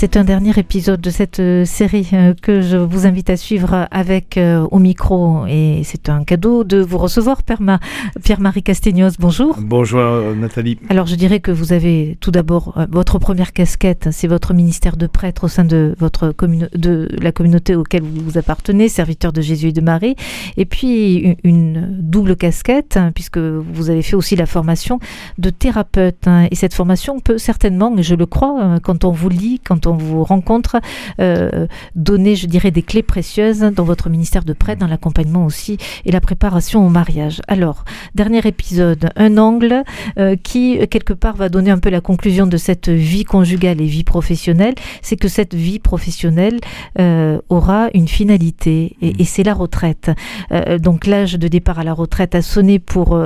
C'est un dernier épisode de cette euh, série euh, que je vous invite à suivre avec euh, au micro et c'est un cadeau de vous recevoir Pierre-Marie Castegnos. Bonjour. Bonjour Nathalie. Alors je dirais que vous avez tout d'abord votre première casquette, c'est votre ministère de prêtre au sein de votre de la communauté auquel vous vous appartenez, serviteur de Jésus et de Marie, et puis une double casquette hein, puisque vous avez fait aussi la formation de thérapeute hein. et cette formation peut certainement, et je le crois, quand on vous lit, quand on on vous rencontre, euh, donner, je dirais, des clés précieuses dans votre ministère de prêtre, dans l'accompagnement aussi et la préparation au mariage. Alors, dernier épisode, un angle euh, qui, quelque part, va donner un peu la conclusion de cette vie conjugale et vie professionnelle, c'est que cette vie professionnelle euh, aura une finalité et, et c'est la retraite. donc l'âge de départ à la retraite a sonné pour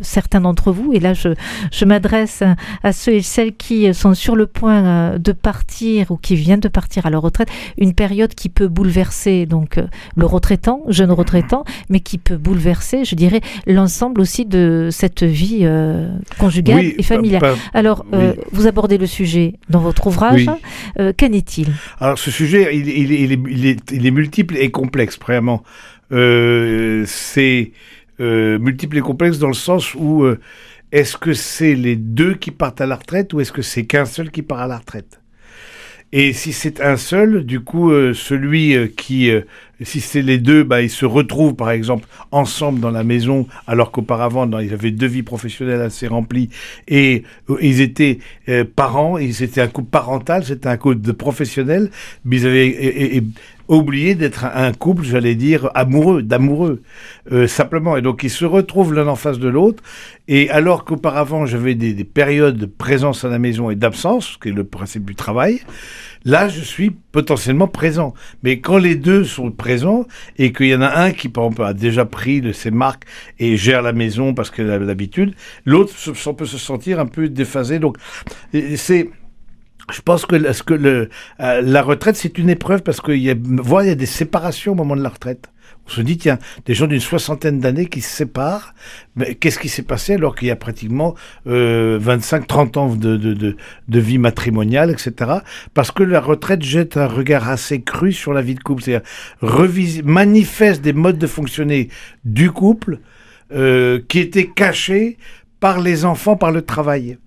certains d'entre vous et là je, je m'adresse à ceux et celles qui sont sur le point de partir ou qui viennent de partir à leur retraite, une période qui peut bouleverser donc euh, le retraitant, jeune retraitant, mais qui peut bouleverser, je dirais, l'ensemble aussi de cette vie euh, conjugale et familiale. Alors, euh, vous abordez le sujet dans votre ouvrage. Qu'en est-il? Alors, ce sujet, il, il, est, il, est, multiple et complexe, vraiment. c'est multiple et complexe dans le sens où est-ce que c'est les deux qui partent à la retraite ou est-ce que c'est qu'un seul qui part à la retraite? Et si c'est un seul, du coup, euh, celui euh, qui, euh, si c'est les deux, bah, ils se retrouvent par exemple ensemble dans la maison, alors qu'auparavant, ils avaient deux vies professionnelles assez remplies et ils étaient parents, ils étaient un couple parental, c'était un couple de professionnels, mais ils avaient oublié d'être un couple, j'allais dire, amoureux, d'amoureux, simplement. Et donc ils se retrouvent l'un en face de l'autre. Et alors qu'auparavant j'avais des, des, périodes de présence à la maison et d'absence, ce qui est le principe du travail, Là, je suis potentiellement présent. Mais quand les deux sont présents et qu'il y en a un qui, par exemple, a déjà pris de ses marques et gère la maison parce qu'il a l'habitude, l'autre peut se sentir un peu déphasé. Donc, c'est je pense que, ce que le, euh, la retraite, c'est une épreuve parce qu'il y a, il y a des séparations au moment de la retraite. On se dit, tiens, des gens d'une soixantaine d'années qui se séparent, mais qu'est-ce qui s'est passé alors qu'il y a pratiquement euh, 25-30 ans de, de, de, vie matrimoniale, etc. Parce que la retraite jette un regard assez cru sur la vie de couple, c'est-à-dire manifeste des modes de fonctionner du couple euh, qui étaient cachés par les enfants, par le travail.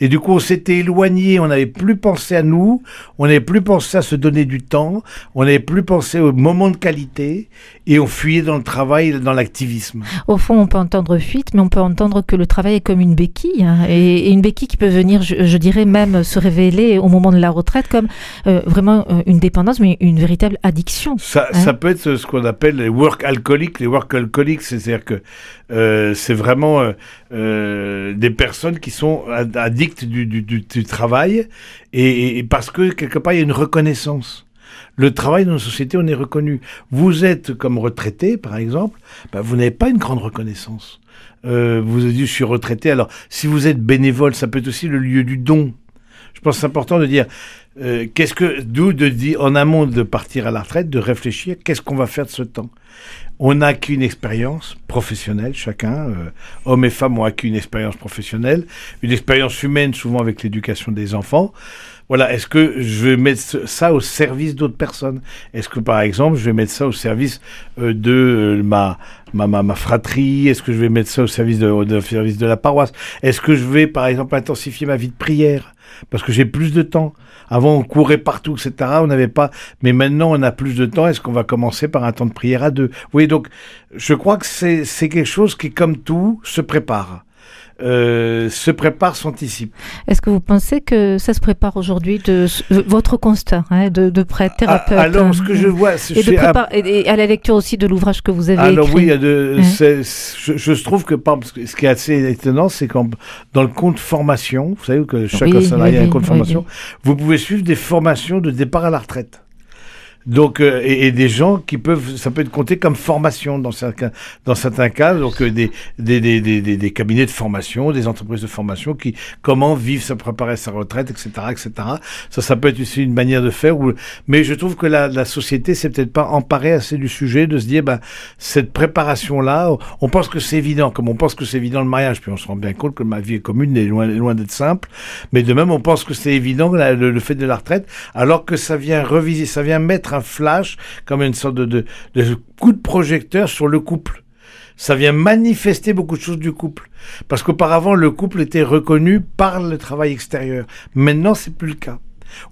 Et du coup, on s'était éloigné, on n'avait plus pensé à nous, on n'avait plus pensé à se donner du temps, on n'avait plus pensé au moment de qualité, et on fuyait dans le travail, dans l'activisme. Au fond, on peut entendre fuite, mais on peut entendre que le travail est comme une béquille, hein, et, une béquille qui peut venir, je, dirais même, se révéler au moment de la retraite comme euh, vraiment euh, une dépendance, mais une véritable addiction. Ça, hein. ça peut être ce qu'on appelle les work alcooliques. Les work alcooliques, c'est-à-dire que euh, c'est vraiment des personnes qui sont addictes du, du, travail et, parce que quelque part il y a une reconnaissance. Le travail dans nos sociétés, on est reconnu. Vous êtes comme retraité, par exemple, bah, vous n'avez pas une grande reconnaissance. Euh, vous avez dit, je suis retraité. Alors, si vous êtes bénévole, ça peut être aussi le lieu du don. Je pense que c'est important de dire, euh, qu'est-ce que, d'où de en amont de partir à la retraite, de réfléchir, qu'est-ce qu'on va faire de ce temps On a qu'une expérience professionnelle, chacun, euh, hommes et femmes ont acquis une expérience professionnelle, une expérience humaine, souvent avec l'éducation des enfants. Voilà, est-ce que je vais mettre ça au service d'autres personnes? Est-ce que, par exemple, je vais mettre ça au service euh, de ma, ma, ma, fratrie? Est-ce que je vais mettre ça au service de, de, service de la paroisse? Est-ce que je vais, par exemple, intensifier ma vie de prière? Parce que j'ai plus de temps. Avant, on courait partout, etc. On n'avait pas. Mais maintenant, on a plus de temps. Est-ce qu'on va commencer par un temps de prière à deux? Oui, donc, je crois que c'est quelque chose qui, comme tout, se prépare. Euh, se prépare, s'anticipe. Est-ce que vous pensez que ça se prépare aujourd'hui de, votre constat hein, de, de prêtre, ah, thérapeute Alors, ce que je vois, et, de et, à la lecture aussi de l'ouvrage que vous avez alors, écrit. Alors oui, hein je, je, trouve que ce qui est assez étonnant, c'est qu'en dans le compte formation, vous savez que chaque salarié a un compte formation, vous pouvez suivre des formations de départ à la retraite. Donc, euh, et, et des gens qui peuvent, ça peut être compté comme formation dans certains, dans certains cas, donc euh, des, des, des, des, des- cabinets de formation, des entreprises de formation qui, comment vivre, se préparer à sa retraite, etc., etc. Ça, ça peut être aussi une manière de faire. Où, mais je trouve que la, la société s'est peut-être pas emparée assez du sujet de se dire, bah, cette préparation-là, on pense que c'est évident, comme on pense que c'est évident le mariage, puis on se rend bien compte que ma vie est commune est loin, loin d'être simple. Mais de même, on pense que c'est évident le, le fait de la retraite, alors que ça vient reviser, ça vient mettre un flash comme une sorte de, de, de coup de projecteur sur le couple. Ça vient manifester beaucoup de choses du couple. Parce qu'auparavant, le couple était reconnu par le travail extérieur. Maintenant, c'est plus le cas.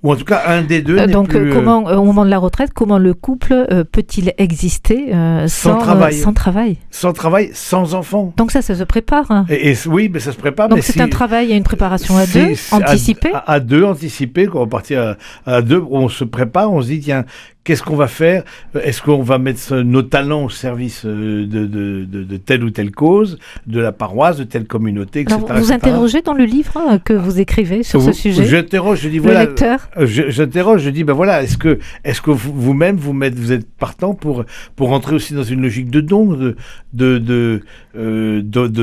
Ou en tout cas, un des deux Euh, Donc, plus, euh, euh, comment, euh, au moment de la retraite, comment le couple euh, peut-il exister Sans sans, travail. sans travail? Sans travail, sans enfant. Donc ça, ça se prépare. hein. Et, et oui, mais ça se prépare. Donc c'est si- un travail et une préparation à deux, anticipée? À, à deux, anticipé. Quand on partit à, à deux, on se prépare, on se dit, tiens, qu'est-ce qu'on va faire? Est-ce qu'on va mettre nos talents au service euh, de, de, de, de telle ou telle cause, de la paroisse, de telle communauté, etc. Alors, vous etc. interrogez dans le livre euh, que vous écrivez sur ce sujet? J'interroge, je dis, le voilà. lecteur? Euh, je- J'interroge, je dis, ben voilà, est-ce que, est-ce que vous- vous-même, vous, vous êtes partant pour, pour rentrer aussi dans une logique de don, de, de, de, euh,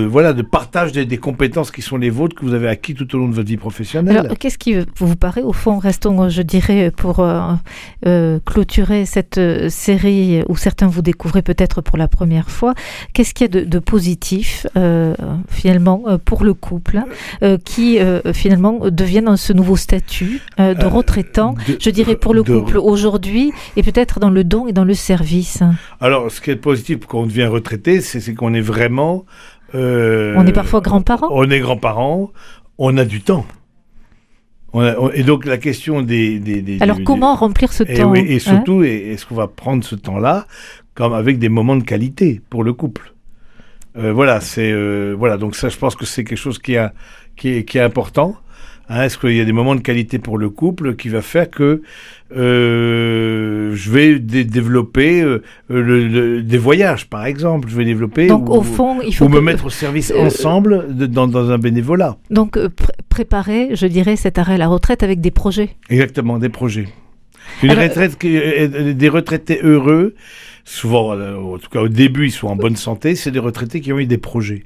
voilà, de partage des, des compétences qui sont les vôtres, que vous avez acquis tout au long de votre vie professionnelle? Alors, qu'est-ce qui vous paraît, au fond, restons, euh, je dirais, pour euh, euh, clôturer cette euh, série où certains vous découvrez peut-être pour la première fois, qu'est-ce qu'il y a de, de positif, euh, finalement, euh, pour le couple, euh, qui, euh, finalement, devient dans ce nouveau statut de retraitant, de- je dirais, pour le de- couple aujourd'hui, et peut-être dans le don et dans le service? Alors, ce qui est positif quand on devient retraité, c'est qu'on est vraiment. On est parfois grands-parents? On est grands-parents, on a du temps. On a- on- et donc, la question des. des, des- Alors, des- comment remplir ce et, temps oui, et hein surtout, est-ce qu'on va prendre ce temps-là comme avec des moments de qualité pour le couple? Euh, Voilà, c'est euh, voilà. Donc ça, je pense que c'est quelque chose qui, a, qui, est, qui est important. Hein, est-ce qu'il y a des moments de qualité pour le couple qui va faire que euh, je vais dé- développer euh, le- le- des voyages, par exemple. Je vais développer Donc, ou, au fond, il faut ou me mettre au service euh, ensemble de- dans, dans un bénévolat. Donc, pr- préparer, je dirais, cet arrêt à la retraite avec des projets. Exactement, des projets. Une Alors, retraite, qui- des retraités heureux, souvent, en tout cas au début, ils sont en bonne santé, c'est des retraités qui ont eu des projets.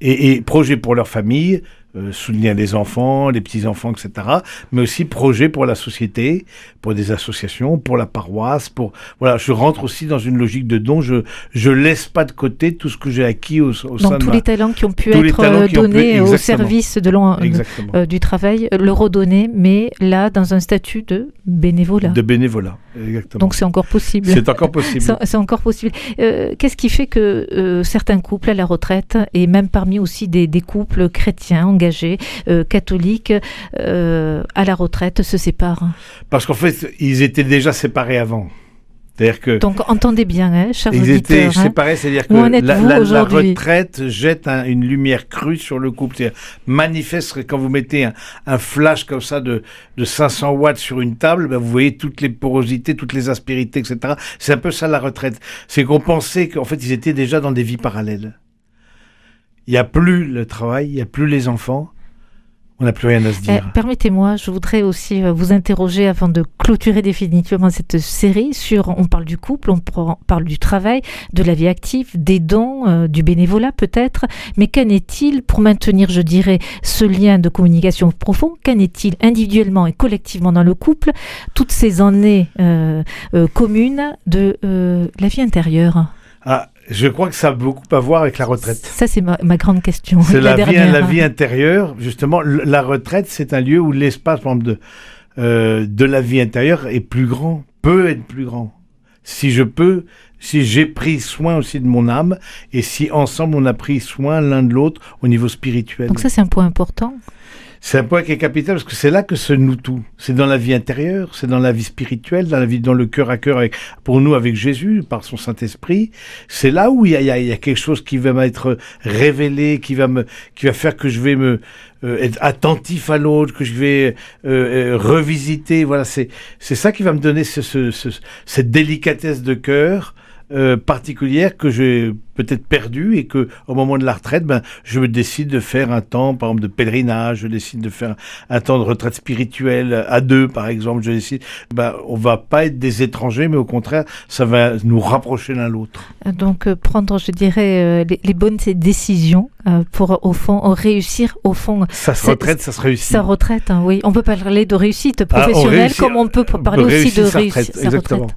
Et, et projets pour leur famille, euh, soutenir les enfants, les petits-enfants, etc. Mais aussi projets pour la société, pour des associations, pour la paroisse, pour... Voilà, je rentre aussi dans une logique de don, je je laisse pas de côté tout ce que j'ai acquis au, au sein Donc de tous ma... les talents qui ont pu tous les être talents euh, qui ont pu- donnés au exactement. service de euh, du travail, euh, le redonner, mais là dans un statut de bénévolat. De bénévolat, exactement. Donc c'est encore possible. C'est encore possible. C'est encore possible. Euh, Qu'est-ce qui fait que euh, certains couples à la retraite, et même parmi aussi des, des couples chrétiens engagés, euh, catholiques, euh, à la retraite, se séparent Parce qu'en fait, ils étaient déjà séparés avant. C'est-à-dire que Donc entendez bien, hein, chers ils étaient hein. séparés, c'est-à-dire que la, retraite jette un- une lumière crue sur le couple. Manifeste quand vous mettez un, un flash comme ça de, de 500 watts sur une table, ben vous voyez toutes les porosités, toutes les aspérités, etc. C'est un peu ça la retraite. C'est qu'on pensait qu'en fait ils étaient déjà dans des vies parallèles. Il n'y a plus le travail, il n'y a plus les enfants. On n'a plus rien à se Eh, dire. Permettez-moi, je voudrais aussi euh, vous interroger avant de clôturer définitivement cette série sur, on parle du couple, on parle du travail, de la vie active, des dons, euh, du bénévolat peut-être, mais qu'en est-il pour maintenir, je dirais, ce lien de communication profond? Qu'en est-il individuellement et collectivement dans le couple, toutes ces années euh, communes de la vie intérieure? Ah, je crois que ça a beaucoup à voir avec la retraite. Ça, c'est ma, ma grande question. C'est la, vie, dernière. la vie intérieure. Justement, la retraite, c'est un lieu où l'espace, de, euh, de la vie intérieure est plus grand, peut être plus grand. Si je peux, si j'ai pris soin aussi de mon âme, et si ensemble on a pris soin l'un de l'autre au niveau spirituel. Donc ça, c'est un point important. C'est un point qui est capital parce que c'est là que se noue tout. C'est dans la vie intérieure, c'est dans la vie spirituelle, dans la vie, dans le cœur à cœur avec, pour nous avec Jésus, par son Saint-Esprit. C'est là où il y a, y a- y a quelque chose qui va m'être révélé, qui va me, qui va faire que je vais me, euh, être attentif à l'autre, que je vais euh, euh, revisiter. Voilà, c'est, c'est ça qui va me donner ce, ce- ce- cette délicatesse de cœur. euh, particulière que j'ai peut-être perdue et que au moment de la retraite, ben, je me décide de faire un temps, par exemple, de pèlerinage, je décide de faire un temps de retraite spirituelle à deux, par exemple, je décide, ben, on va pas être des étrangers, mais au contraire, ça va nous rapprocher l'un l'autre. Donc, euh, prendre, je dirais, euh, les, les, bonnes décisions euh, pour, au fond, réussir, au fond. Sa retraite, ça se réussit. Sa retraite, hein, oui. On peut parler de réussite professionnelle ah, comme on peut parler aussi de réussir sa retraite.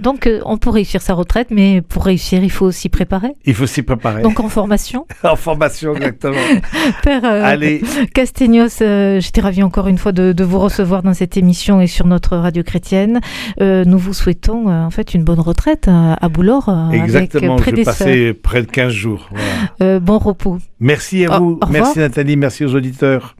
Donc, on peut réussir sa retraite, mais pour réussir, il faut s'y préparer. Il faut s'y préparer. Donc, en formation. en formation, exactement. Père Allez. Castegnos, j'étais ravi encore une fois de, de, vous recevoir dans cette émission et sur notre radio chrétienne. nous vous souhaitons, en fait, une bonne retraite à Boulor. Exactement, avec près je vais passer près de 15 jours. Voilà. bon repos. Merci à vous. Au, merci Nathalie, merci aux auditeurs.